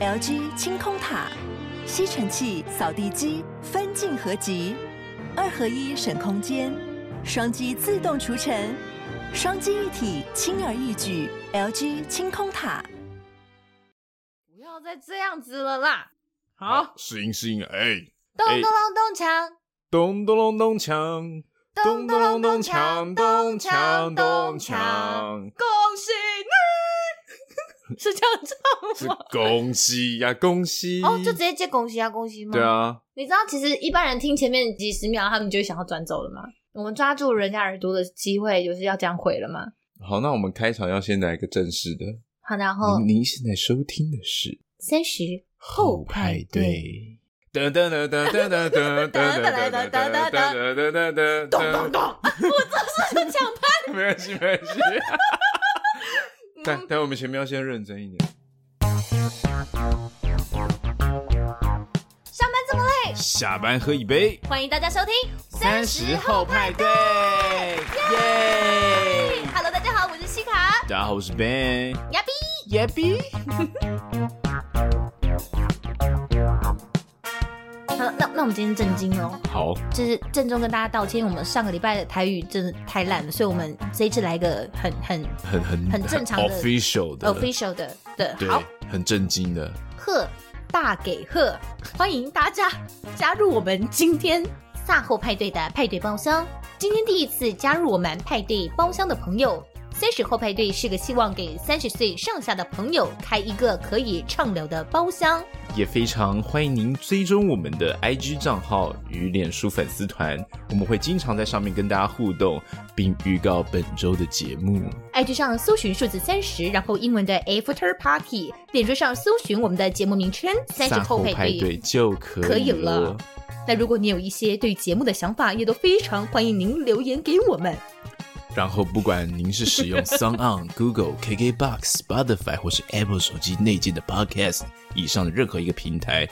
LG 清空塔，吸尘器、扫地机分镜合集，二合一省空间，双击自动除尘，双击一体轻而易举。LG 清空塔，不要再这样子了啦！好，适应适应，哎，咚咚隆咚锵，咚咚隆咚锵，咚咚隆咚锵，咚锵咚锵，恭喜你！是这样唱吗？是恭喜呀，恭喜！哦，就直接接恭喜啊，恭喜吗？对啊，你知道其实一般人听前面几十秒，他们就想要转走了吗？我们抓住人家耳朵的机会，就是要这样毁了吗？好，那我们开场要先来一个正式的。好，然后您现在收听的是三十后派对。噔噔噔噔噔噔噔噔噔噔噔噔噔噔噔咚咚咚！我这是抢拍，没关系，没关系。但但我们前面要先认真一点。上班这么累，下班喝一杯。欢迎大家收听三十后派对。耶！Hello，大家好，我是西卡。大家好，我是 Ben。亚比，亚比。那那我们今天震惊哦。好，就是郑重跟大家道歉，我们上个礼拜的台语真的太烂了，所以我们这一次来一个很很很很很正常的 official 的 official 的的，对好，很震惊的。贺大给贺，欢迎大家加入我们今天萨后派对的派对包厢。今天第一次加入我们派对包厢的朋友，三十后派对是个希望给三十岁上下的朋友开一个可以畅聊的包厢。也非常欢迎您追踪我们的 IG 账号与脸书粉丝团，我们会经常在上面跟大家互动，并预告本周的节目。IG 上搜寻数字三十，然后英文的 After Party，脸书上搜寻我们的节目名称“三十后派对”就可以了。可以了。那如果你有一些对节目的想法，也都非常欢迎您留言给我们。然后，不管您是使用 SoundOn、Google、KKBox、Spotify 或是 Apple 手机内建的 Podcast，以上的任何一个平台，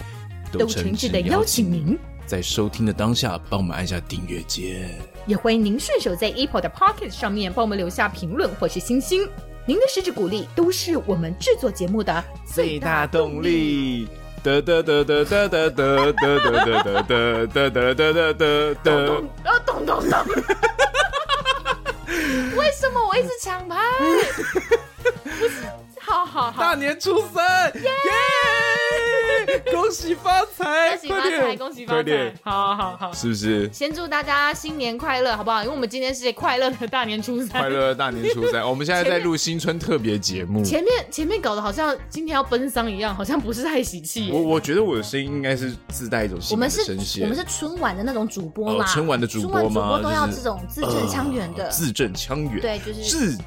都诚挚的邀请您在收听的当下帮我们按下订阅键。也欢迎您顺手在 Apple 的 Podcast 上面帮我们留下评论或是星星。您的实质鼓励都是我们制作节目的最大动力。为什么我一直抢拍？不是，好好好，大年初三，耶！恭喜发财，恭喜发财，恭喜发财！好好好，是不是？先祝大家新年快乐，好不好？因为我们今天是快乐的大年初三，快乐的大年初三。我们现在在录新春特别节目，前面前面搞得好像今天要奔丧一样，好像不是太喜气。我我觉得我的声音应该是自带一种喜气的声线。我们是春晚的那种主播嘛，春晚的主播吗？主播都要这种字正腔圆的，字正腔圆，对，就是字。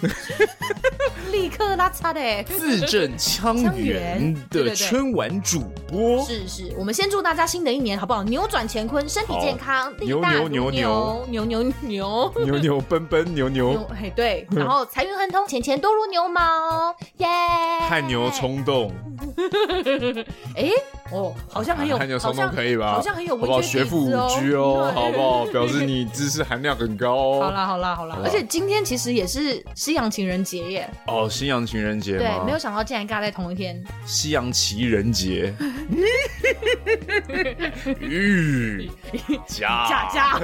立刻拉差的。字正腔圆的春晚主播，是是，我们先祝大家新的一年好不好？扭转乾坤，身体健康，牛。牛牛牛牛。牛牛牛牛。奔奔牛牛，嘿 对，然后财运亨通，钱钱多如牛毛，耶！汗牛充栋，哎哦，好像很有，汗牛充栋可以吧？好像很有，好不好？学富五居哦，好不好？表示你知识含量很高哦。好啦好啦好啦，而且今天其实也是。西洋情人节耶！哦，西洋情人节，对，没有想到竟然尬在同一天。西洋情人节，御驾驾驾。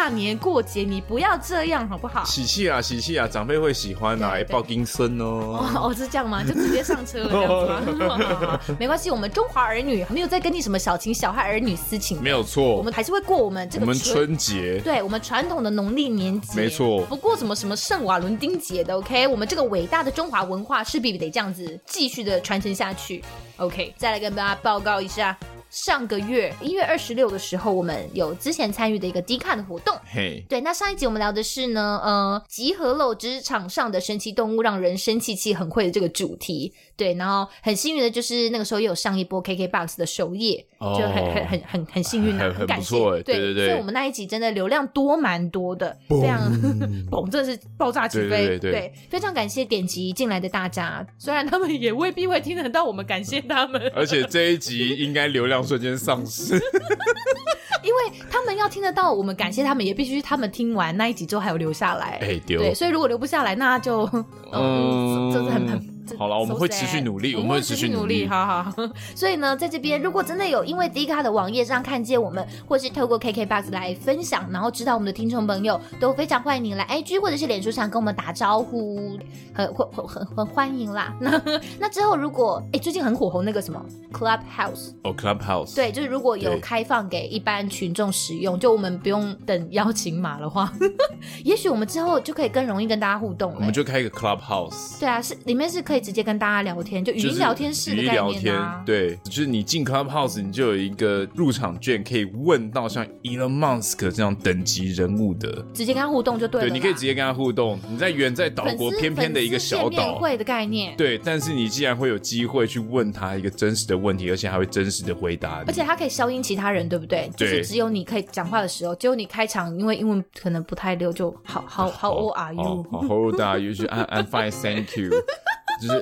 大年过节，你不要这样好不好？喜气啊，喜气啊，长辈会喜欢啊，抱金孙哦。哦，是这样吗？就直接上车了这样子吗？没关系，我们中华儿女没有在跟你什么小情小爱儿女私情，没有错，我们还是会过我们这个我们春节，对我们传统的农历年节，没错，不过什么什么圣瓦伦丁节的，OK，我们这个伟大的中华文化势必得这样子继续的传承下去，OK，再来跟大家报告一下。上个月一月二十六的时候，我们有之前参与的一个 Dcard 的活动。嘿，对，那上一集我们聊的是呢，呃，集合了职场上的神奇动物，让人生气气很会的这个主题。对，然后很幸运的就是那个时候也有上一波 KKBOX 的首页，就很很很很很幸运啊，很感谢。对对对，所以我们那一集真的流量多蛮多的，非常 嘣，真的是爆炸起飞。对，非常感谢点击进来的大家，虽然他们也未必会听得到我们感谢他们，而且这一集应该流量。量瞬间丧失。因为他们要听得到，我们感谢他们，也必须他们听完那一集之后还有留下来。哎，丢。对，所以如果留不下来，那就嗯，这是很很。好了，我们会持续努力，我们会持续努力，好好。所以呢，在这边，如果真的有因为 D 卡的网页上看见我们，或是透过 KKBOX 来分享，然后知道我们的听众朋友，都非常欢迎你来 IG 或者是脸书上跟我们打招呼，很很很很欢迎啦。那 那之后，如果哎最近很火红那个什么 Clubhouse 哦 Clubhouse，对，就是如果有开放给一般群众使用，就我们不用等邀请码的话，也许我们之后就可以更容易跟大家互动。我们就开一个 Clubhouse，对啊，是里面是可以。直接跟大家聊天，就语音聊天室的概念啊。语音聊天，对，就是你进 Clubhouse，你就有一个入场券，可以问到像 Elon Musk 这样等级人物的，直接跟他互动就对了。对，你可以直接跟他互动。你在远在岛国偏偏的一个小岛，会的概念。对，但是你既然会有机会去问他一个真实的问题，而且还会真实的回答，而且他可以消音其他人，对不对？对，就是只有你可以讲话的时候，只有你开场，因为英文可能不太溜，就好好 How old are you？How old are you？就 I'm fine, thank you。就是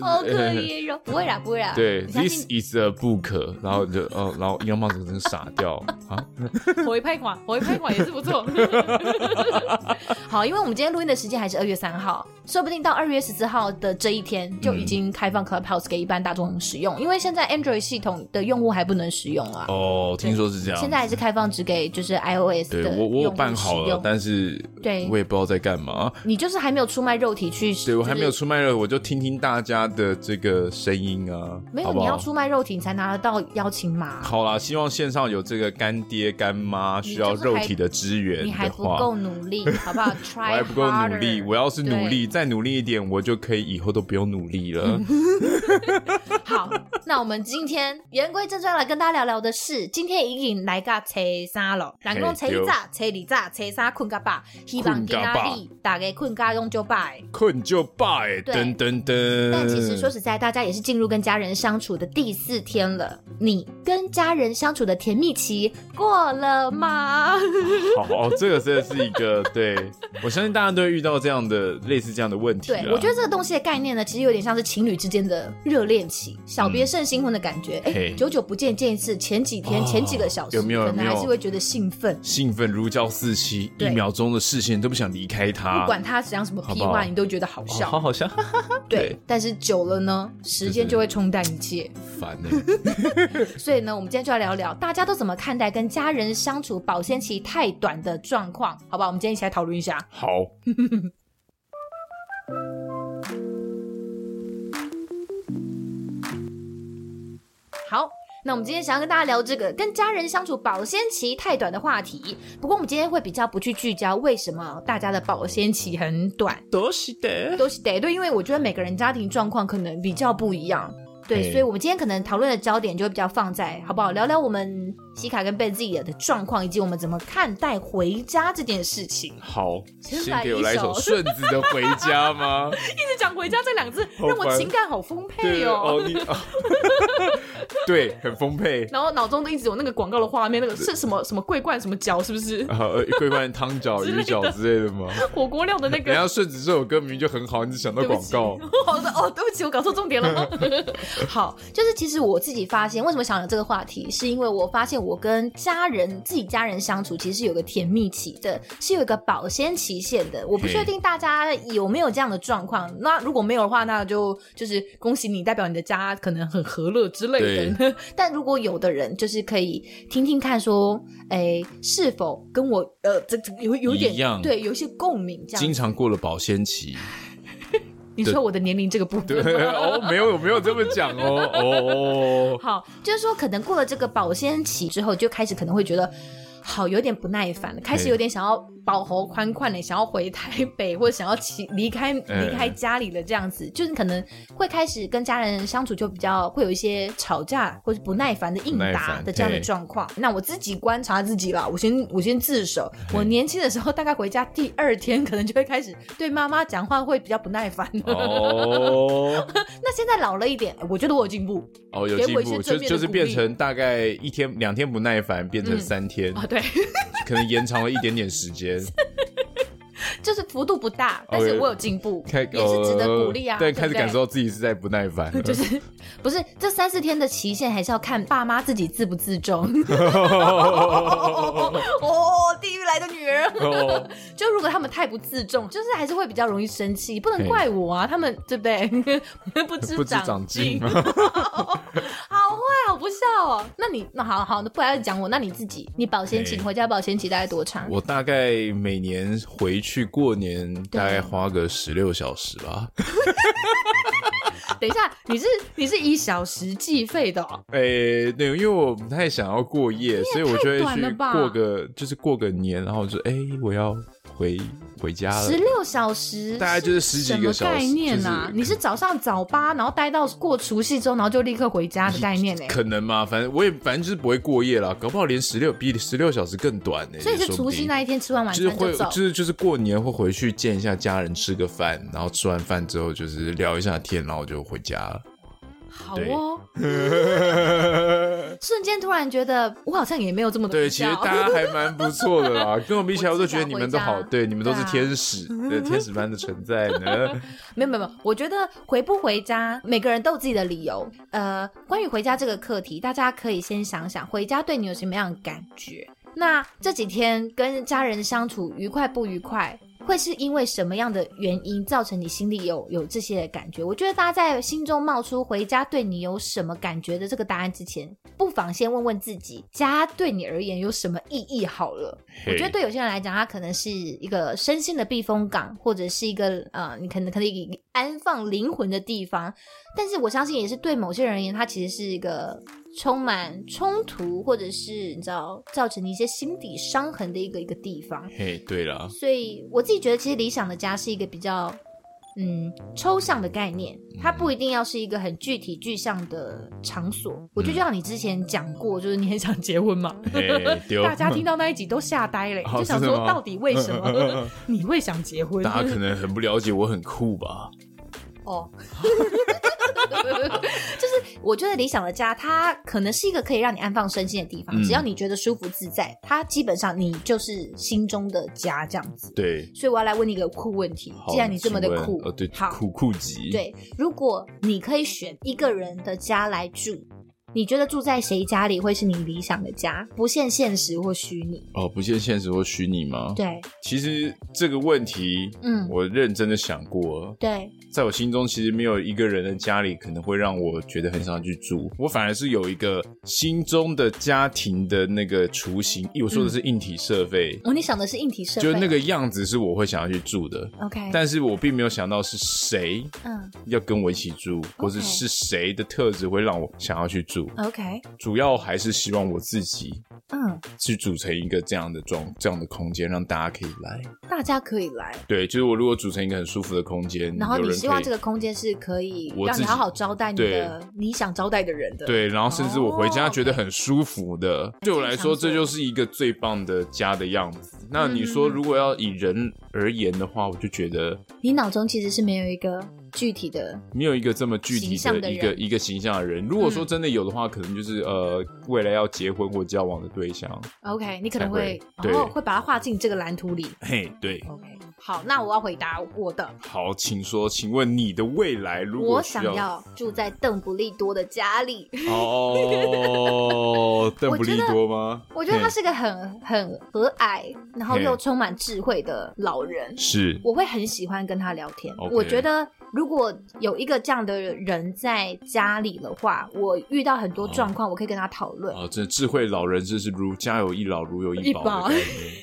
呃，好可怜哦，不会啦，不会啦。对，This is a book，然后就哦，然后一样帽子真的傻掉啊！回拍款，回拍款也是不错。好，因为我们今天录音的时间还是二月三号，说不定到二月十四号的这一天就已经开放 Clubhouse 给一般大众使用，因为现在 Android 系统的用户还不能使用啊。哦，听说是这样。现在还是开放只给就是 iOS 的。对，我我有办好了，但是对，我也不知道在干嘛。你就是还没有出卖肉体去？对，我还没有出卖肉，我就听。听大家的这个声音啊，没有，好好？你要出卖肉体你才拿得到邀请码。好啦，希望线上有这个干爹干妈需要肉体的支援，你还不够努力，好不好？Try 我还不够努力，我要是努力再努力一点，我就可以以后都不用努力了。好，那我们今天言归正传来跟大家聊聊的是，今天已经来个初三了，人讲初一早、初二早、初三困个饱，希望今仔日大家困个用就拜，困就饱，噔噔噔。但其实说实在，大家也是进入跟家人相处的第四天了。你跟家人相处的甜蜜期过了吗？好，这个真的是一个，对，我相信大家都会遇到这样的类似这样的问题。对，我觉得这个东西的概念呢，其实有点像是情侣之间的热恋期，小别胜新婚的感觉。哎、嗯，久久不见见一次，前几天、哦、前几个小时，有没有？可能还是会觉得兴奋，兴奋如胶似漆，一秒钟的视线都不想离开他。不管他讲什么屁话，好好你都觉得好笑，哦、好好笑。对。对，但是久了呢，时间就会冲淡一切，烦呢。所以呢，我们今天就来聊聊，大家都怎么看待跟家人相处保鲜期太短的状况？好吧，我们今天一起来讨论一下。好。好。那我们今天想要跟大家聊这个跟家人相处保鲜期太短的话题。不过我们今天会比较不去聚焦为什么大家的保鲜期很短。都是的，都是的，对，因为我觉得每个人家庭状况可能比较不一样。对，所以，我们今天可能讨论的焦点就会比较放在，好不好？聊聊我们西卡跟贝自己的状况，以及我们怎么看待回家这件事情。好，先给我来一首 顺子的《回家》吗？一直讲“回家”这两个字，让我情感好丰沛哦。对，很丰沛。然后脑中都一直有那个广告的画面，那个是什么什么桂冠什么饺，是不是？啊，桂冠汤饺、鱼饺之类的吗？火锅料的那个。人家顺子这首歌明明就很好，你只想到广告。好的哦，对不起，我搞错重点了吗？好，就是其实我自己发现，为什么想聊这个话题，是因为我发现我跟家人、自己家人相处，其实是有个甜蜜期的，是有一个保鲜期限的。我不确定大家有没有这样的状况。那如果没有的话，那就就是恭喜你，代表你的家可能很和乐之类的。但如果有的人就是可以听听看，说，哎，是否跟我呃，这这有有点一样，对，有一些共鸣，这样。经常过了保鲜期。你说我的年龄这个部分对哦，没有，我没有这么讲哦哦。好，就是说可能过了这个保鲜期之后，就开始可能会觉得。好，有点不耐烦了，开始有点想要饱喉宽宽的，想要回台北，或者想要起离开离开家里的，这样子，嗯、就是可能会开始跟家人相处就比较会有一些吵架或者不耐烦的应答的这样的状况。那我自己观察自己啦，我先我先自首，我年轻的时候大概回家第二天，可能就会开始对妈妈讲话会比较不耐烦。哦，那现在老了一点，我觉得我有进步。哦，有进步，就就是变成大概一天两天不耐烦，变成三天。嗯、对，可能延长了一点点时间。就是幅度不大，但是我有进步，也是值得鼓励啊。对，开始感受到自己是在不耐烦，就是不是这三四天的期限，还是要看爸妈自己自不自重。的女人，就如果他们太不自重，就是还是会比较容易生气，不能怪我啊，他们对不对？不知长进，好坏，好不笑哦。那你那好好，那不然讲我，那你自己，你保鲜期，回家保鲜期大概多长？我大概每年回去过年，大概花个十六小时吧。等一下，你是你是以小时计费的？哦？哎、欸，对，因为我不太想要过夜，所以我就会去过个，就是过个年，然后就哎、欸，我要回回家了。十六小时，大概就是十几个小时。概念啊？就是、你是早上早八，然后待到过除夕之后，然后就立刻回家的概念呢？可能吗？反正我也反正就是不会过夜了，搞不好连十六比十六小时更短呢。所以是除夕那一天吃完晚餐就走，就是会就是就是过年会回去见一下家人，吃个饭，然后吃完饭之后就是聊一下天，然后就回家了。好哦，瞬间突然觉得我好像也没有这么多。对，其实大家还蛮不错的啦，跟我比起来，我都觉得你们都好，对，你们都是天使，对，天使般的存在呢。没有没有没有，我觉得回不回家，每个人都有自己的理由。呃，关于回家这个课题，大家可以先想想，回家对你有什么样的感觉？那这几天跟家人相处愉快不愉快？会是因为什么样的原因造成你心里有有这些感觉？我觉得大家在心中冒出回家对你有什么感觉的这个答案之前，不妨先问问自己，家对你而言有什么意义？好了我觉得对有些人来讲，它可能是一个身心的避风港，或者是一个呃，你可能可以安放灵魂的地方。但是我相信，也是对某些人而言，它其实是一个。充满冲突，或者是你知道造成你一些心底伤痕的一个一个地方。嘿对了，所以我自己觉得，其实理想的家是一个比较嗯抽象的概念，它不一定要是一个很具体具象的场所。嗯、我就像你之前讲过，就是你很想结婚嘛 大家听到那一集都吓呆了，就想说到底为什么 你会想结婚？大家可能很不了解我很酷吧？哦。就是我觉得理想的家，它可能是一个可以让你安放身心的地方。嗯、只要你觉得舒服自在，它基本上你就是心中的家这样子。对，所以我要来问你一个酷问题：既然你这么的酷，哦、对，好酷酷极。对，如果你可以选一个人的家来住。你觉得住在谁家里会是你理想的家？不限现实或虚拟哦，不限现实或虚拟吗？对，其实这个问题，嗯，我认真的想过，对，在我心中其实没有一个人的家里可能会让我觉得很想去住，我反而是有一个心中的家庭的那个雏形，我说的是硬体设备。哦，你想的是硬体设备，就那个样子是我会想要去住的。OK，但是我并没有想到是谁，嗯，要跟我一起住，或者是谁的特质会让我想要去住。OK，主要还是希望我自己，嗯，去组成一个这样的状这样的空间，让大家可以来，大家可以来，对，就是我如果组成一个很舒服的空间，然后你希望这个空间是可以让你好好招待你的你想招待的人的，对，然后甚至我回家觉得很舒服的，对我来说这就是一个最棒的家的样子。那你说如果要以人而言的话，我就觉得你脑中其实是没有一个。具体的没有一个这么具体的一个一个形象的人。如果说真的有的话，可能就是呃，未来要结婚或交往的对象。OK，你可能会然后会把它画进这个蓝图里。嘿，对。OK，好，那我要回答我的。好，请说，请问你的未来如果我想要住在邓布利多的家里？哦，邓布利多吗？我觉得他是个很很和蔼，然后又充满智慧的老人。是，我会很喜欢跟他聊天。我觉得。如果有一个这样的人在家里的话，我遇到很多状况，我可以跟他讨论。哦，这智慧老人真是如家有一老，如有一宝。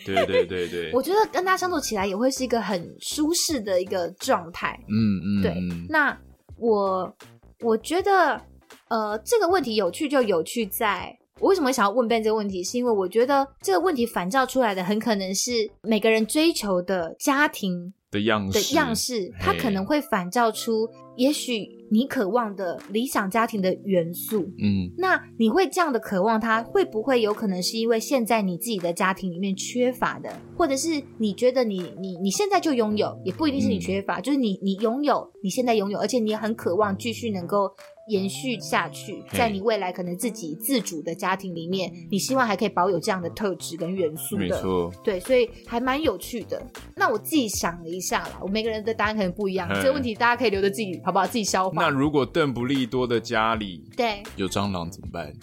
对对对对，我觉得跟他相处起来也会是一个很舒适的一个状态。嗯嗯，对。那我我觉得，呃，这个问题有趣就有趣在，我为什么想要问 Ben 这个问题，是因为我觉得这个问题反照出来的很可能是每个人追求的家庭。的样式，的样式，它可能会反照出也许你渴望的理想家庭的元素，嗯，那你会这样的渴望它，会不会有可能是因为现在你自己的家庭里面缺乏的，或者是你觉得你你你现在就拥有，也不一定是你缺乏，嗯、就是你你拥有，你现在拥有，而且你也很渴望继续能够。延续下去，在你未来可能自己自主的家庭里面，你希望还可以保有这样的特质跟元素的，没错，对，所以还蛮有趣的。那我自己想了一下啦，我每个人的答案可能不一样，这个问题大家可以留着自己，好不好？自己消化。那如果邓不利多的家里对有蟑螂怎么办？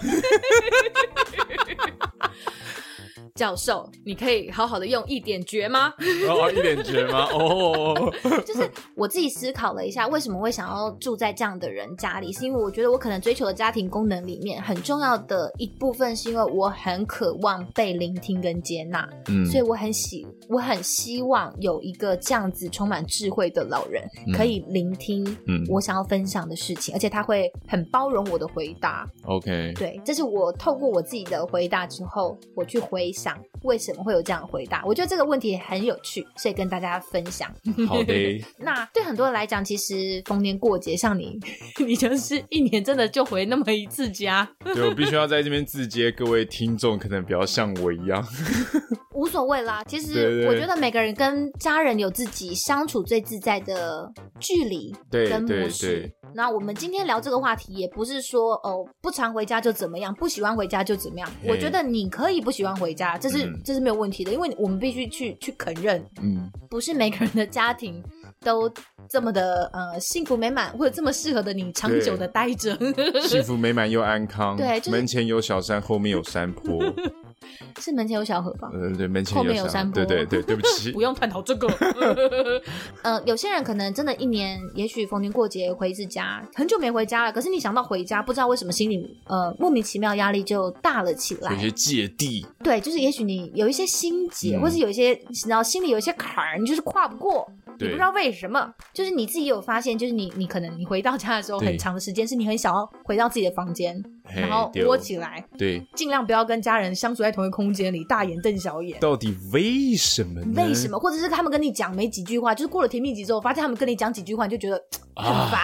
教授，你可以好好的用一点绝吗？哦，一点绝吗？哦，就是我自己思考了一下，为什么会想要住在这样的人家里，是因为我觉得我可能追求的家庭功能里面很重要的一部分，是因为我很渴望被聆听跟接纳，嗯，所以我很喜，我很希望有一个这样子充满智慧的老人，可以聆听，嗯，我想要分享的事情，而且他会很包容我的回答。OK，对，这是我透过我自己的回答之后，我去回想。为什么会有这样的回答？我觉得这个问题很有趣，所以跟大家分享。好的。那对很多人来讲，其实逢年过节，像你，你就是一年真的就回那么一次家。对，我必须要在这边自接，各位听众可能比较像我一样。无所谓啦，其实我觉得每个人跟家人有自己相处最自在的距离跟模式。对对对。那我们今天聊这个话题，也不是说哦不常回家就怎么样，不喜欢回家就怎么样。我觉得你可以不喜欢回家，这是、嗯、这是没有问题的，因为我们必须去去肯认，嗯，不是每个人的家庭都这么的呃幸福美满，或者这么适合的你长久的待着，幸福美满又安康。对，就是、门前有小山，后面有山坡。是门前有小河吧？嗯，对，门前有后面有山坡。对对对，对不起，不用探讨这个。呃，有些人可能真的一年，也许逢年过节回一次家，很久没回家了。可是你想到回家，不知道为什么心里呃莫名其妙压力就大了起来，有些芥蒂。对，就是也许你有一些心结，嗯、或是有一些然后心里有一些坎儿，你就是跨不过，你不知道为什么。就是你自己有发现，就是你你可能你回到家的时候，很长的时间是你很想要回到自己的房间。然后窝起来，对，尽量不要跟家人相处在同一个空间里，大眼瞪小眼。到底为什么呢？为什么？或者是他们跟你讲没几句话，就是过了甜蜜期之后，发现他们跟你讲几句话，你就觉得很烦。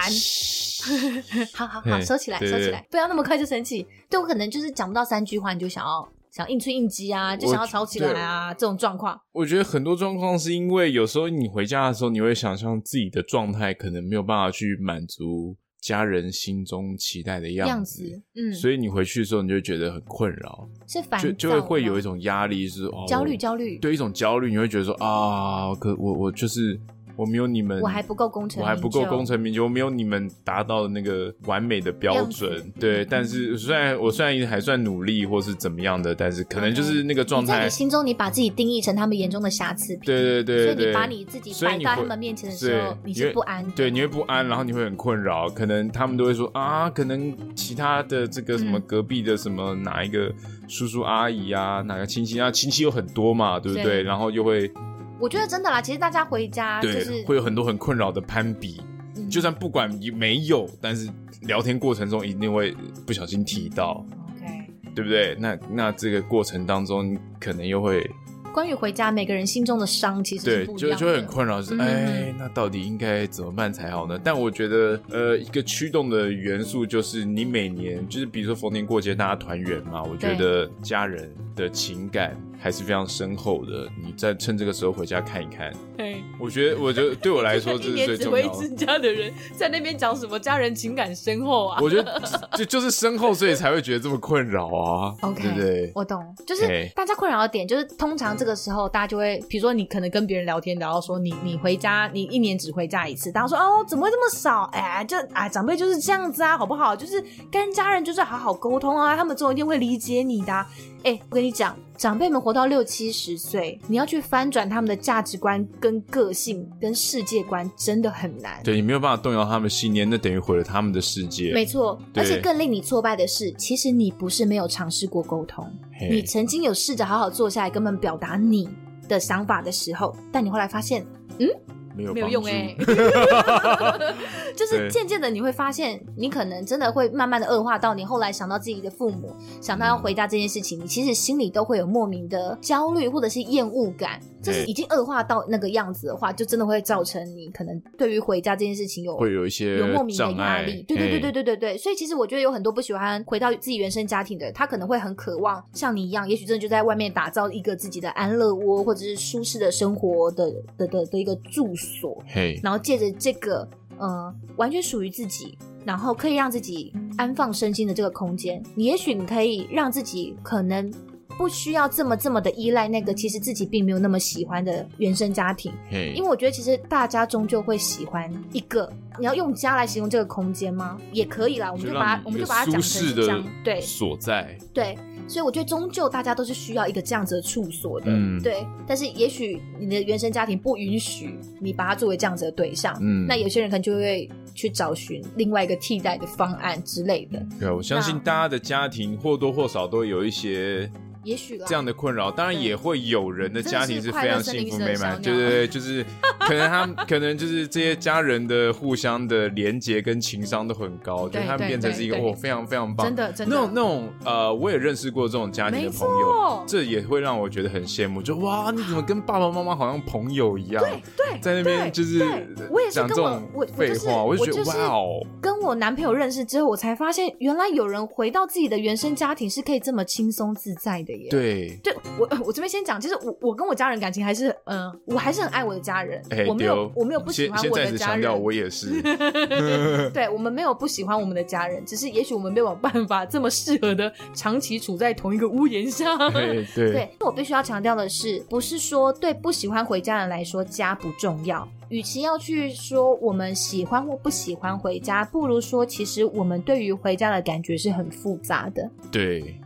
啊、好好好，收起来，收起来，不要那么快就生气。对，我可能就是讲不到三句话，你就想要想硬吹硬挤啊，就想要吵起来啊，这种状况。我觉得很多状况是因为有时候你回家的时候，你会想象自己的状态可能没有办法去满足。家人心中期待的样子，样子，嗯，所以你回去的时候，你就觉得很困扰，是烦，就就会会有一种压力，是哦，焦虑，焦虑，对，一种焦虑，你会觉得说啊，可我我就是。我没有你们，我还不够功成，我还不够功成名就，我没有你们达到的那个完美的标准。对，但是虽然我虽然还算努力，或是怎么样的，但是可能就是那个状态。你在你心中，你把自己定义成他们眼中的瑕疵品。对对对，所以你把你自己摆在他们面前的时候，你是不安。对，你会不安，然后你会很困扰。可能他们都会说啊，可能其他的这个什么隔壁的什么哪一个叔叔阿姨啊，哪个亲戚啊，亲戚有很多嘛，对不对？然后又会。我觉得真的啦，其实大家回家就是会有很多很困扰的攀比，嗯、就算不管没有，但是聊天过程中一定会不小心提到，OK，对不对？那那这个过程当中可能又会关于回家，每个人心中的伤其实对，就就会很困扰，是、嗯、哎，那到底应该怎么办才好呢？但我觉得，呃，一个驱动的元素就是你每年就是比如说逢年过节大家团圆嘛，我觉得家人的情感。还是非常深厚的，你再趁这个时候回家看一看。对，我觉得，我觉得对我来说这是 最重要的。一年只回一次家的人在那边讲什么家人情感深厚啊？我觉得就就是深厚，所以才会觉得这么困扰啊。OK，对不对？我懂，就是大家困扰的点，就是通常这个时候大家就会，比如说你可能跟别人聊天聊到说你你回家你一年只回家一次，大家说哦怎么会这么少？哎，就哎长辈就是这样子啊，好不好？就是跟家人就是好好沟通啊，他们总有一天会理解你的啊。哎，我跟你讲，长辈们活到六七十岁，你要去翻转他们的价值观、跟个性、跟世界观，真的很难。对，你没有办法动摇他们信念，那等于毁了他们的世界。没错，而且更令你挫败的是，其实你不是没有尝试过沟通，你曾经有试着好好坐下来跟他们表达你的想法的时候，但你后来发现，嗯。没有，没有用哎、欸，就是渐渐的你会发现，你可能真的会慢慢的恶化到你后来想到自己的父母，想到要回答这件事情，你其实心里都会有莫名的焦虑或者是厌恶感。这是已经恶化到那个样子的话，就真的会造成你可能对于回家这件事情有会有一些有莫名的压力。对对对对对对对，所以其实我觉得有很多不喜欢回到自己原生家庭的人，他可能会很渴望像你一样，也许真的就在外面打造一个自己的安乐窝，或者是舒适的生活的的的的，的一个住所，嘿，然后借着这个呃完全属于自己，然后可以让自己安放身心的这个空间，你也许你可以让自己可能。不需要这么这么的依赖那个其实自己并没有那么喜欢的原生家庭因为我觉得其实大家终究会喜欢一个。你要用家来形容这个空间吗？也可以啦，我们就把它我们就把它讲成是这样，对，所在，对。所以我觉得终究大家都是需要一个这样子的处所的，嗯，对。但是也许你的原生家庭不允许你把它作为这样子的对象，嗯，那有些人可能就会去找寻另外一个替代的方案之类的。对，我相信大家的家庭或多或少都有一些。也许这样的困扰，当然也会有人的家庭是非常幸福美满，对对对，就是可能他们可能就是这些家人的互相的连结跟情商都很高，就他们变成是一个哦非常非常棒，真的真的。那种那种呃，我也认识过这种家庭的朋友，这也会让我觉得很羡慕，就哇，你怎么跟爸爸妈妈好像朋友一样？对对，在那边就是我也是跟我我废话，我就觉得哇哦，跟我男朋友认识之后，我才发现原来有人回到自己的原生家庭是可以这么轻松自在的。对，对我我这边先讲，其实我我跟我家人感情还是嗯、呃，我还是很爱我的家人，欸、我没有我没有不喜欢我的家人，我也是 对，我们没有不喜欢我们的家人，只是也许我们没有办法这么适合的长期处在同一个屋檐下。对对，对，我必须要强调的是，不是说对不喜欢回家人来说家不重要。与其要去说我们喜欢或不喜欢回家，不如说其实我们对于回家的感觉是很复杂的。对，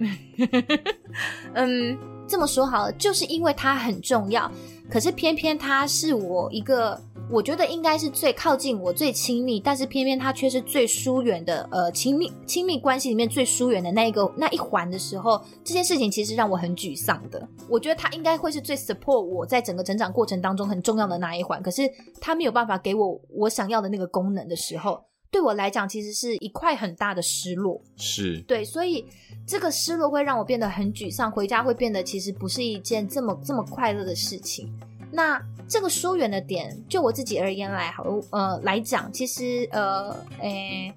嗯，这么说好了，就是因为它很重要，可是偏偏它是我一个。我觉得应该是最靠近我、最亲密，但是偏偏他却是最疏远的。呃，亲密亲密关系里面最疏远的那一个那一环的时候，这件事情其实让我很沮丧的。我觉得他应该会是最 support 我在整个成长过程当中很重要的那一环，可是他没有办法给我我想要的那个功能的时候，对我来讲其实是一块很大的失落。是对，所以这个失落会让我变得很沮丧，回家会变得其实不是一件这么这么快乐的事情。那这个疏远的点，就我自己而言来好，呃，来讲，其实呃，诶，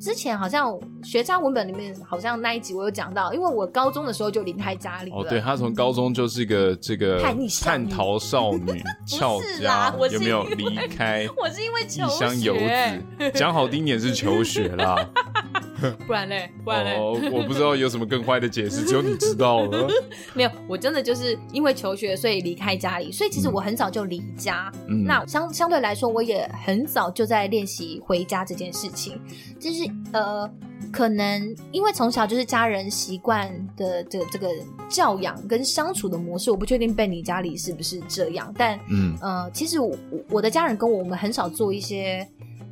之前好像学渣文本里面好像那一集我有讲到，因为我高中的时候就离开家里了。哦，对，他从高中就是个这个叛逆叛逃少女，翘家有没有离开？我是因为求学，异乡游子，讲好听点是求学啦。不然嘞，不然嘞，哦，我不知道有什么更坏的解释，只有你知道了。没有，我真的就是因为求学，所以离开家里，所以其实我很早就离家。嗯，那相相对来说，我也很早就在练习回家这件事情。就是呃，可能因为从小就是家人习惯的这这个教养跟相处的模式，我不确定被你家里是不是这样，但嗯呃，其实我我的家人跟我我们很少做一些。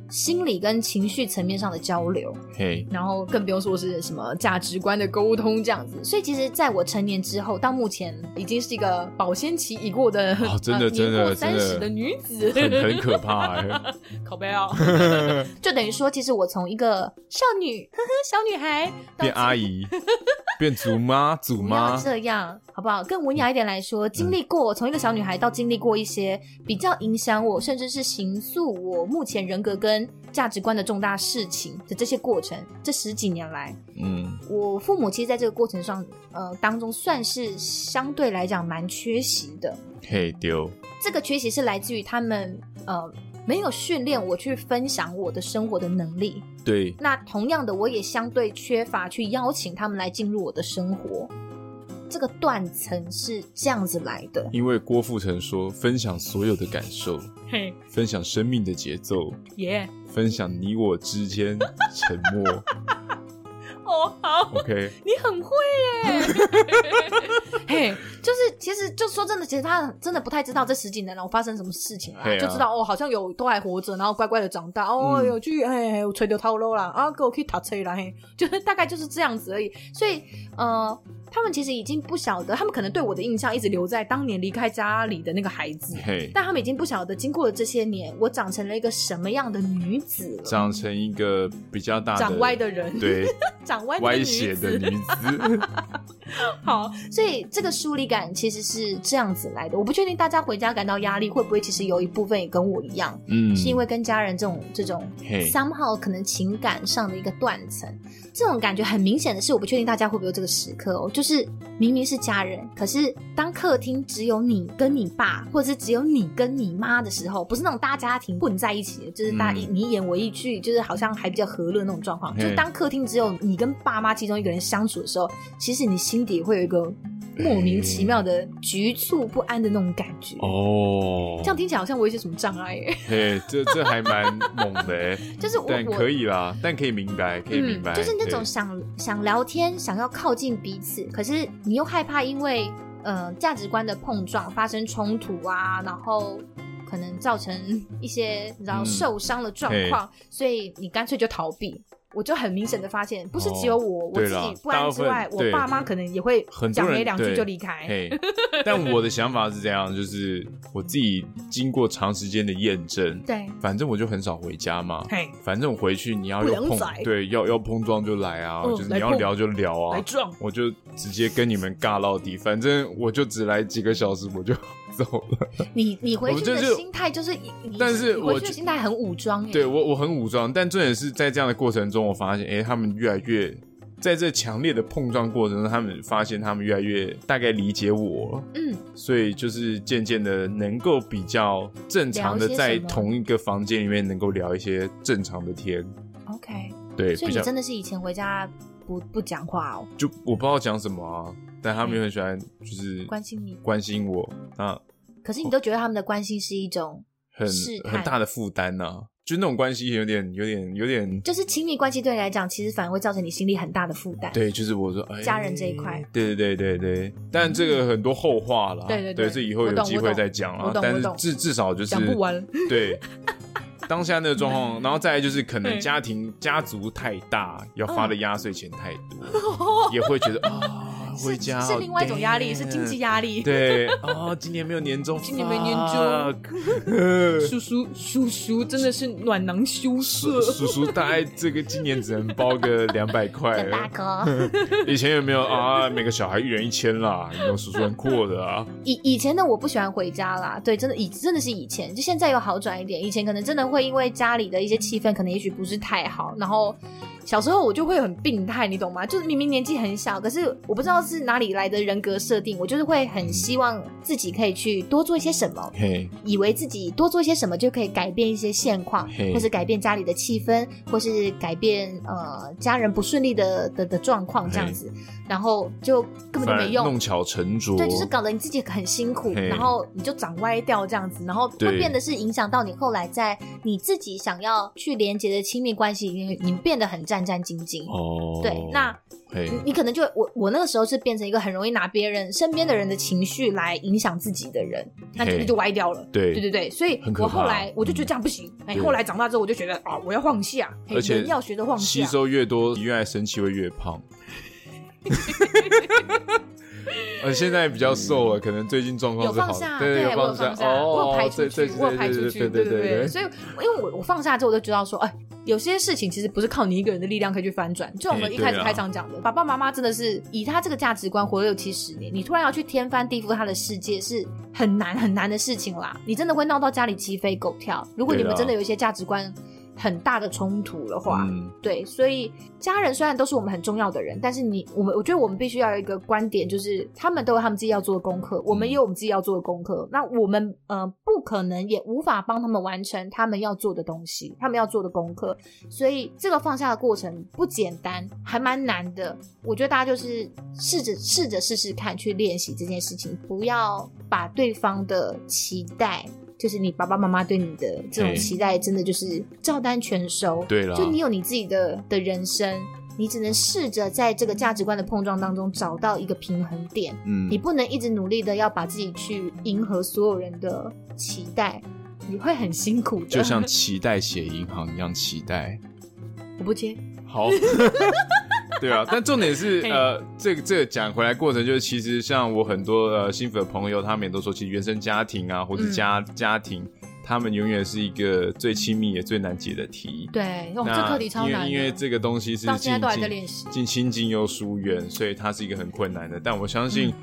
心理跟情绪层面上的交流，嘿，然后更不用说是什么价值观的沟通这样子。所以其实，在我成年之后，到目前已经是一个保鲜期已过的，哦、真的、呃、真的三十的女子，很很可怕哎、欸。靠北哦，就等于说，其实我从一个少女呵呵小女孩变阿姨，变祖妈祖妈这样好不好？更文雅一点来说，经历过从一个小女孩到经历过一些比较影响我，甚至是形塑我目前人格跟价值观的重大事情的这些过程，这十几年来，嗯，我父母其实在这个过程上，呃，当中算是相对来讲蛮缺席的。嘿，丢，这个缺席是来自于他们，呃，没有训练我去分享我的生活的能力。对，那同样的，我也相对缺乏去邀请他们来进入我的生活。这个断层是这样子来的，因为郭富城说：“分享所有的感受，嘿，分享生命的节奏，耶。分享你我之间沉默。”哦，好，OK，你很会耶，嘿，就是其实就说真的，其实他真的不太知道这十几年来我发生什么事情了，啊、就知道哦，好像有都还活着，然后乖乖的长大，哦，有去哎，我吹掉套路了啊，给我去打车了，嘿，就是大概就是这样子而已，所以呃。他们其实已经不晓得，他们可能对我的印象一直留在当年离开家里的那个孩子但他们已经不晓得，经过了这些年，我长成了一个什么样的女子了，长成一个比较大的长歪的人，对，长歪歪斜的女子。好，所以这个疏离感其实是这样子来的。我不确定大家回家感到压力会不会，其实有一部分也跟我一样，嗯，是因为跟家人这种这种 somehow 可能情感上的一个断层，这种感觉很明显的是，我不确定大家会不会有这个时刻哦，就是明明是家人，可是当客厅只有你跟你爸，或者是只有你跟你妈的时候，不是那种大家庭混在一起，就是大家你一言我一句，就是好像还比较和乐那种状况。就是当客厅只有你跟爸妈其中一个人相处的时候，其实你心底会有一个莫名其妙的局促不安的那种感觉哦。这样听起来好像我有一些什么障碍耶。嘿，这 这还蛮猛的哎。就是我但可以啦，但可以明白，可以明白。嗯、就是那种想想聊天，想要靠近彼此，可是你又害怕因为呃价值观的碰撞发生冲突啊，然后可能造成一些然后受伤的状况，嗯、所以你干脆就逃避。我就很明显的发现，不是只有我、哦、我自己不安之外，我爸妈可能也会讲没两句就离开。但我的想法是这样，就是我自己经过长时间的验证，对，反正我就很少回家嘛。嘿反正我回去你要有碰，对，要要碰撞就来啊，哦、就是你要聊就聊啊，来撞，我就直接跟你们尬到底。反正我就只来几个小时，我就。走了，你你回去的心态就是，但是我回去的心态很武装耶。对我我很武装，但重点是在这样的过程中，我发现，哎、欸，他们越来越在这强烈的碰撞过程中，他们发现他们越来越大概理解我，嗯，所以就是渐渐的能够比较正常的在同一个房间里面能够聊一些正常的天。OK，对，所以你真的是以前回家不不讲话哦？就我不知道讲什么啊，但他们又很喜欢就是关心你，关心我啊。可是你都觉得他们的关心是一种很很大的负担呢？就那种关系有点有点有点，就是亲密关系对你来讲，其实反而会造成你心里很大的负担。对，就是我说，哎，家人这一块，对对对对对。但这个很多后话了，对对对，这以后有机会再讲啊。但是至至少就是讲不完。对，当下那个状况，然后再来就是可能家庭家族太大，要花的压岁钱太多，也会觉得啊。回家是另外一种压力，是经济压力。对啊，今年没有年终，今年没年终。叔叔，叔叔真的是暖囊羞涩。叔叔大概这个今年只能包个两百块。大哥，以前有没有啊？每个小孩一人一千啦，有没有叔叔很阔的啊？以以前的我不喜欢回家啦，对，真的以真的是以前，就现在有好转一点。以前可能真的会因为家里的一些气氛，可能也许不是太好，然后。小时候我就会很病态，你懂吗？就是明明年纪很小，可是我不知道是哪里来的人格设定，我就是会很希望自己可以去多做一些什么.以为自己多做一些什么就可以改变一些现况.或是改变家里的气氛，或是改变呃家人不顺利的的的状况这样子然后就根本就没用，弄巧成拙，对，就是搞得你自己很辛苦.然后你就长歪掉这样子，然后会变得是影响到你后来在你自己想要去连接的亲密关系里面，你变得很战战战兢兢哦，对，那你你可能就我我那个时候是变成一个很容易拿别人身边的人的情绪来影响自己的人，那就就歪掉了。对对对对，所以我后来我就觉得这样不行。哎，后来长大之后我就觉得啊，我要放下，而且要学着放下。吸收越多，你越爱生气会越胖。呃，现在比较瘦了，可能最近状况是好的。对，我有放下，我有排出去，我有排出去，对对对。所以，因为我我放下之后，我就知道说，哎。有些事情其实不是靠你一个人的力量可以去翻转，就我们一开始开场讲的，爸爸妈妈真的是以他这个价值观活了六七十年，你突然要去天翻地覆他的世界是很难很难的事情啦，你真的会闹到家里鸡飞狗跳。如果你们真的有一些价值观。很大的冲突的话，嗯、对，所以家人虽然都是我们很重要的人，但是你我们我觉得我们必须要有一个观点，就是他们都有他们自己要做的功课，嗯、我们也有我们自己要做的功课。那我们呃不可能也无法帮他们完成他们要做的东西，他们要做的功课。所以这个放下的过程不简单，还蛮难的。我觉得大家就是试着试着试试看，去练习这件事情，不要把对方的期待。就是你爸爸妈妈对你的这种期待，真的就是照单全收。对了，就你有你自己的的人生，你只能试着在这个价值观的碰撞当中找到一个平衡点。嗯，你不能一直努力的要把自己去迎合所有人的期待，你会很辛苦的。就像 期待写银行一样，期待。我不接。好。对啊，但重点是，呃，这个这个讲回来过程，就是其实像我很多呃幸福的朋友，他们也都说，其实原生家庭啊，或者家、嗯、家庭。他们永远是一个最亲密也最难解的题。对，哦，这课题超难，因为因为这个东西是到现在都还在练习，近亲近又疏远，所以它是一个很困难的。但我相信。嗯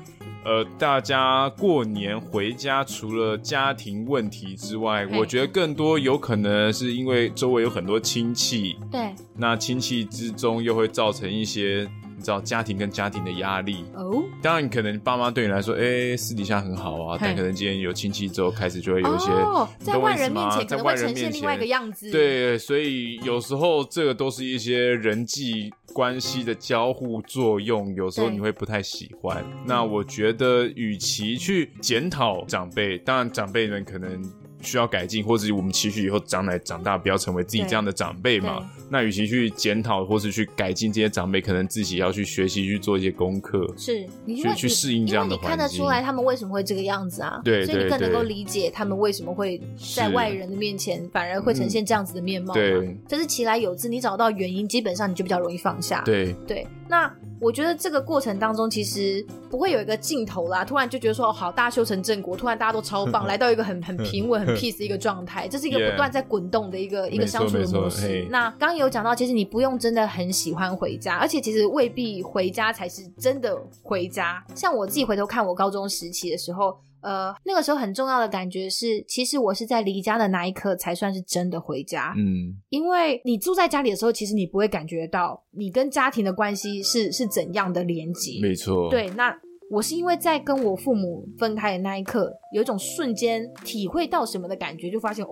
呃，大家过年回家，除了家庭问题之外，我觉得更多有可能是因为周围有很多亲戚。对，那亲戚之中又会造成一些。你知道家庭跟家庭的压力哦，当然可能爸妈对你来说，哎、欸，私底下很好啊，但可能今天有亲戚之后，开始就会有一些，哦、在外人面前，在外人面前，另外一个样子。对，所以有时候这个都是一些人际关系的交互作用，有时候你会不太喜欢。那我觉得，与其去检讨长辈，当然长辈们可能。需要改进，或者我们期许以后将来长大不要成为自己这样的长辈嘛？那与其去检讨或是去改进这些长辈，可能自己要去学习去做一些功课，是，你去去适应这样的环境。你看得出来他们为什么会这个样子啊？对，所以你更能够理解他们为什么会在外人的面前反而会呈现这样子的面貌。对，这是其来有自，你找到原因，基本上你就比较容易放下。对对，那。我觉得这个过程当中，其实不会有一个尽头啦。突然就觉得说，哦好，大家修成正果，突然大家都超棒，来到一个很很平稳、很 peace 的一个状态。这是一个不断在滚动的一个、一个相处的模式。那刚刚有讲到，其实你不用真的很喜欢回家，而且其实未必回家才是真的回家。像我自己回头看我高中时期的时候。呃，那个时候很重要的感觉是，其实我是在离家的那一刻才算是真的回家。嗯，因为你住在家里的时候，其实你不会感觉到你跟家庭的关系是是怎样的连接。没错。对，那我是因为在跟我父母分开的那一刻，有一种瞬间体会到什么的感觉，就发现哦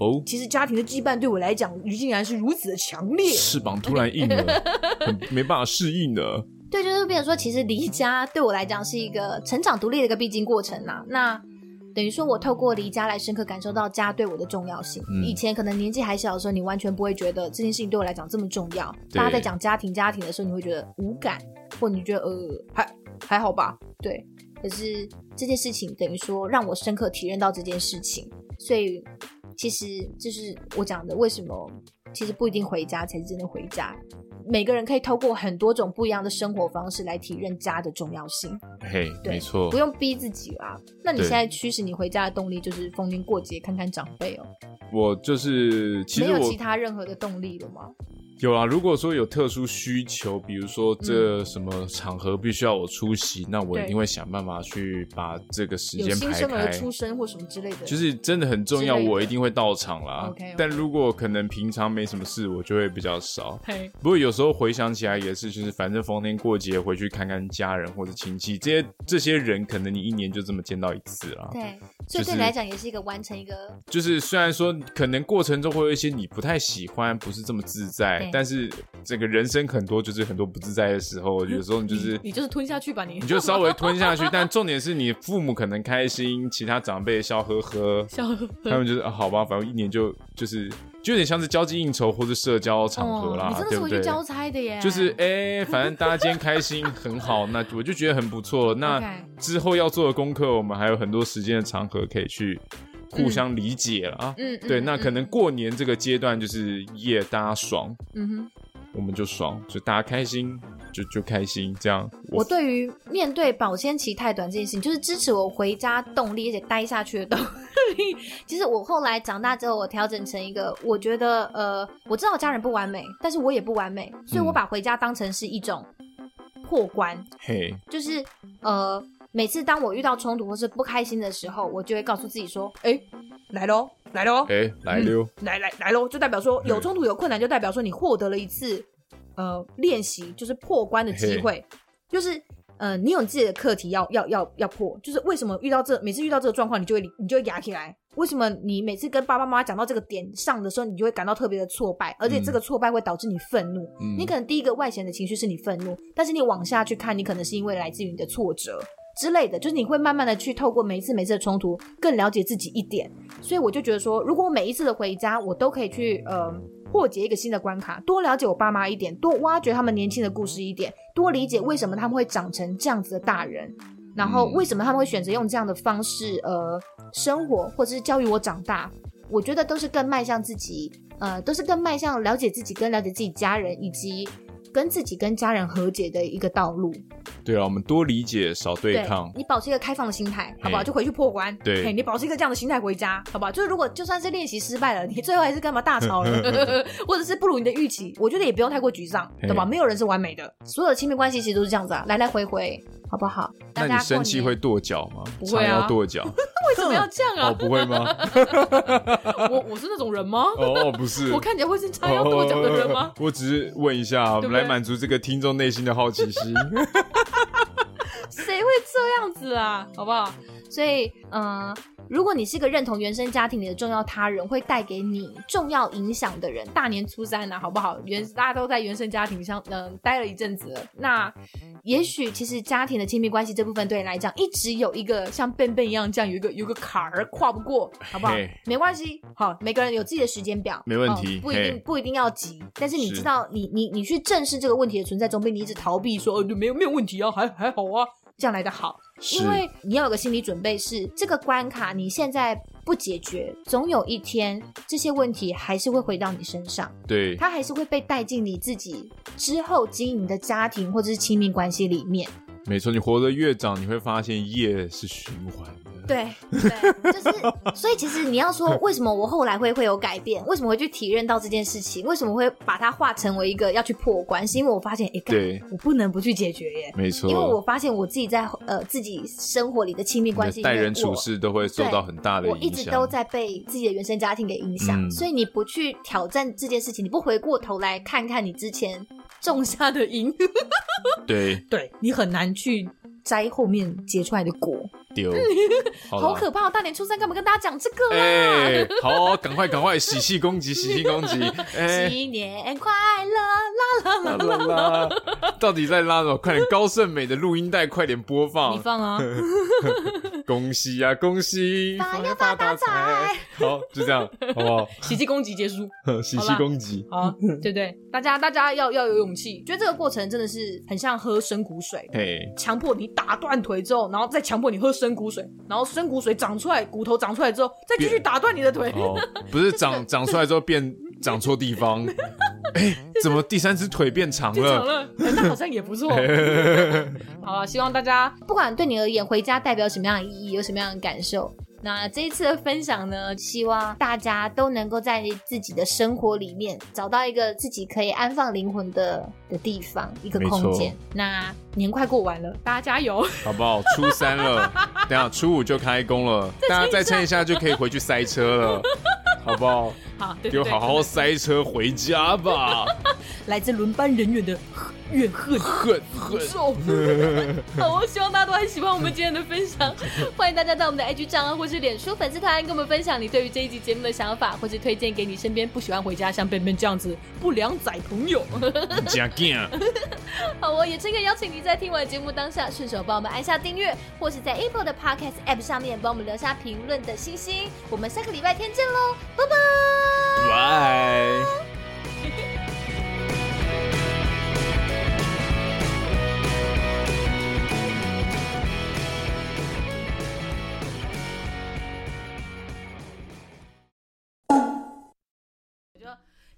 哦，其实家庭的羁绊对我来讲，竟然是如此的强烈，翅膀突然硬了，没办法适应的。对，就是变成说，其实离家对我来讲是一个成长独立的一个必经过程呐。那等于说我透过离家来深刻感受到家对我的重要性。嗯、以前可能年纪还小的时候，你完全不会觉得这件事情对我来讲这么重要。大家在讲家庭家庭的时候，你会觉得无感，或你觉得呃还还好吧。对，可是这件事情等于说让我深刻体验到这件事情，所以其实就是我讲的为什么其实不一定回家才是真的回家。每个人可以透过很多种不一样的生活方式来体认家的重要性。嘿，对，没错，不用逼自己啦。那你现在驱使你回家的动力就是逢年过节看看长辈哦。我就是其实我没有其他任何的动力了吗？有啊，如果说有特殊需求，比如说这什么场合必须要我出席，嗯、那我一定会想办法去把这个时间排开。有新生儿出生或什么之类的，就是真的很重要，我一定会到场啦。Okay, okay. 但如果可能平常没什么事，我就会比较少。Hey. 不过有时候回想起来也是，就是反正逢年过节回去看看家人或者亲戚，这些这些人可能你一年就这么见到一次啦。对，所以对你来讲也是一个完成一个。就是虽然说可能过程中会有一些你不太喜欢，不是这么自在。但是这个人生很多就是很多不自在的时候，有时候你就是你，你就是吞下去吧，你你就稍微吞下去。但重点是你父母可能开心，其他长辈笑呵呵，笑呵呵，他们就是啊，好吧，反正一年就就是就有点像是交际应酬或者社交场合啦，哦、你真的是回去交差的耶。就是哎、欸，反正大家今天开心很好，那我就觉得很不错。那 之后要做的功课，我们还有很多时间的场合可以去。互相理解了啊，嗯，对，那可能过年这个阶段就是耶，大家爽，嗯哼，我们就爽，就大家开心，就就开心，这样。我，我对于面对保鲜期太短这件事情，就是支持我回家动力，而且待下去的动力。其实我后来长大之后，我调整成一个，我觉得呃，我知道家人不完美，但是我也不完美，所以我把回家当成是一种破关，嘿，就是呃。每次当我遇到冲突或是不开心的时候，我就会告诉自己说：“哎、欸，来喽，来喽，哎、欸，来喽、嗯，来来来喽！”就代表说有冲突有困难，就代表说你获得了一次呃练习，就是破关的机会，就是呃你有你自己的课题要要要要破。就是为什么遇到这每次遇到这个状况，你就会你就会压起来？为什么你每次跟爸爸妈妈讲到这个点上的时候，你就会感到特别的挫败？而且这个挫败会导致你愤怒。嗯、你可能第一个外显的情绪是你愤怒，但是你往下去看，你可能是因为来自于你的挫折。之类的，就是你会慢慢的去透过每一次每一次的冲突，更了解自己一点。所以我就觉得说，如果我每一次的回家，我都可以去呃破解一个新的关卡，多了解我爸妈一点，多挖掘他们年轻的故事一点，多理解为什么他们会长成这样子的大人，然后为什么他们会选择用这样的方式呃生活，或者是教育我长大。我觉得都是更迈向自己，呃，都是更迈向了解自己，跟了解自己家人，以及跟自己跟家人和解的一个道路。对啊，我们多理解，少对抗。你保持一个开放的心态，好不好？就回去破关。对，你保持一个这样的心态回家，好不好？就是如果就算是练习失败了，你最后还是干嘛大吵了，或者是不如你的预期，我觉得也不用太过沮丧，对吧？没有人是完美的，所有的亲密关系其实都是这样子啊，来来回回。好不好？那你生气会跺脚吗？不会啊，跺脚。为什么要这样啊？哦，不会吗？我我是那种人吗？哦，不是。我看起来会是常要跺脚的人吗？我只是问一下，来满足这个听众内心的好奇心。谁会这样子啊？好不好？所以，嗯。如果你是个认同原生家庭里的重要他人会带给你重要影响的人，大年初三呢、啊，好不好？原大家都在原生家庭上，嗯、呃，待了一阵子了，那也许其实家庭的亲密关系这部分对你来讲，一直有一个像笨笨一样这样有一个有一个坎儿跨不过，好不好？没关系，好，每个人有自己的时间表，没问题，嗯、不一定不一定要急，但是你知道，你你你去正视这个问题的存在，总比你一直逃避说，呃，没有没有问题啊，还还好啊。这样来的好，因为你要有个心理准备是，是这个关卡你现在不解决，总有一天这些问题还是会回到你身上。对，它还是会被带进你自己之后经营的家庭或者是亲密关系里面。没错，你活得越长，你会发现业是循环。对对，就是，所以其实你要说为什么我后来会会有改变，为什么会去体认到这件事情，为什么会把它化成为一个要去破关，是因为我发现，哎，对，我不能不去解决耶，没。错，因为我发现我自己在呃自己生活里的亲密关系，待人处事都会受到很大的影响，我一直都在被自己的原生家庭给影响，嗯、所以你不去挑战这件事情，你不回过头来看看你之前种下的因，对，对你很难去摘后面结出来的果。丢，好可怕！大年初三干嘛跟大家讲这个啦？哎，好，赶快赶快喜气攻击，喜气攻击！新年快乐，啦啦啦啦啦！到底在拉什么？快点，高胜美的录音带，快点播放！你放啊！恭喜啊，恭喜！发呀发大财！好，就这样，好不好？喜气攻击结束，喜气攻击，好，对不对？大家大家要要有勇气，觉得这个过程真的是很像喝生骨水，哎，强迫你打断腿之后，然后再强迫你喝生。生骨水，然后生骨水长出来，骨头长出来之后，再继续打断你的腿。哦，不是长长出来之后变长错地方，哎，怎么第三只腿变长了？长了，那好像也不错。好了，希望大家不管对你而言，回家代表什么样的意义，有什么样的感受。那这一次的分享呢，希望大家都能够在自己的生活里面找到一个自己可以安放灵魂的的地方，一个空间。那年快过完了，大家加油，好不好？初三了，等下初五就开工了，大家再撑一下就可以回去塞车了，好不好？好，就好好塞车回家吧。来自轮班人员的。怨恨恨恨受，好，我希望大家都很喜欢我们今天的分享。欢迎大家在我们的 IG 账号或是脸书粉丝团跟我们分享你对于这一集节目的想法，或是推荐给你身边不喜欢回家像 benben 这样子不良仔朋友。加劲！好，我也诚恳邀请你在听完节目当下，顺手帮我们按下订阅，或是在 Apple 的 Podcast App 上面帮我们留下评论的星星。我们下个礼拜天见喽，拜拜！拜。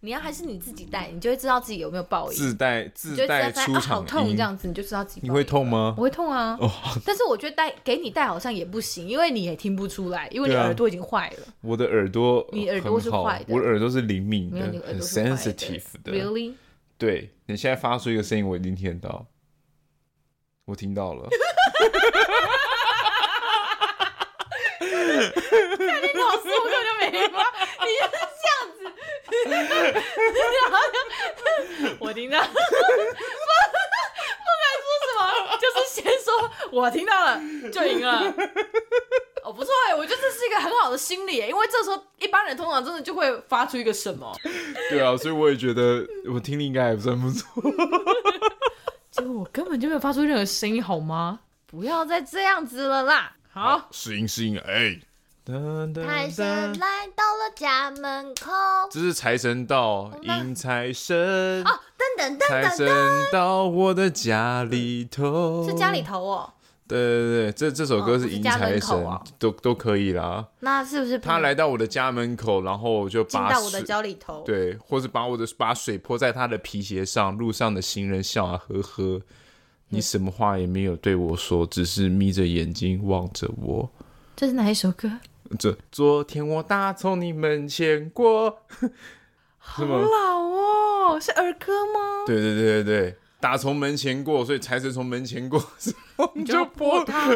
你要还是你自己带，你就会知道自己有没有报应。自带自带出场、啊、好痛这样子，你就知道自己。你会痛吗？我会痛啊。哦，但是我觉得带给你带好像也不行，因为你也听不出来，因为你耳朵已经坏了、啊。我的耳朵，你耳朵是坏的，我的耳朵是灵敏的，很 sensitive 的。Really？对，你现在发出一个声音，我一定听得到。我听到了。看你老师，我根本就没发，你。我听到，不不敢说什么，就是先说我听到了就赢了。哦，不错哎，我觉得这是一个很好的心理，因为这时候一般人通常真的就会发出一个什么。对啊，所以我也觉得我听力应该还算不错。结果我根本就没有发出任何声音，好吗？不要再这样子了啦。好，适应适应，哎。财神来到了家门口，这是财神到，迎财神哦，噔噔噔噔，财神到我的家里头，是家里头哦。对对对，这这首歌是迎财神，哦啊、都都可以啦。那是不是他来到我的家门口，然后就把到我的脚里头，对，或是把我的把水泼在他的皮鞋上，路上的行人笑啊呵呵。你什么话也没有对我说，只是眯着眼睛望着我。这是哪一首歌？这昨天我打从你门前过，好老哦，是儿歌吗？对对对对对，打从门前过，所以财神从门前过，你就泼他，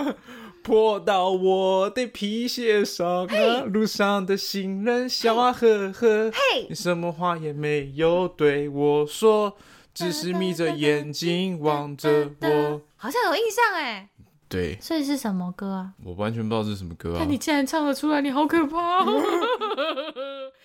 泼到我的皮鞋上啊路上的行人笑啊呵呵，嘿，你什么话也没有对我说，只是眯着眼睛望着我，好像有印象哎。对，所以是什么歌啊？我完全不知道是什么歌啊！但你竟然唱得出来，你好可怕哦！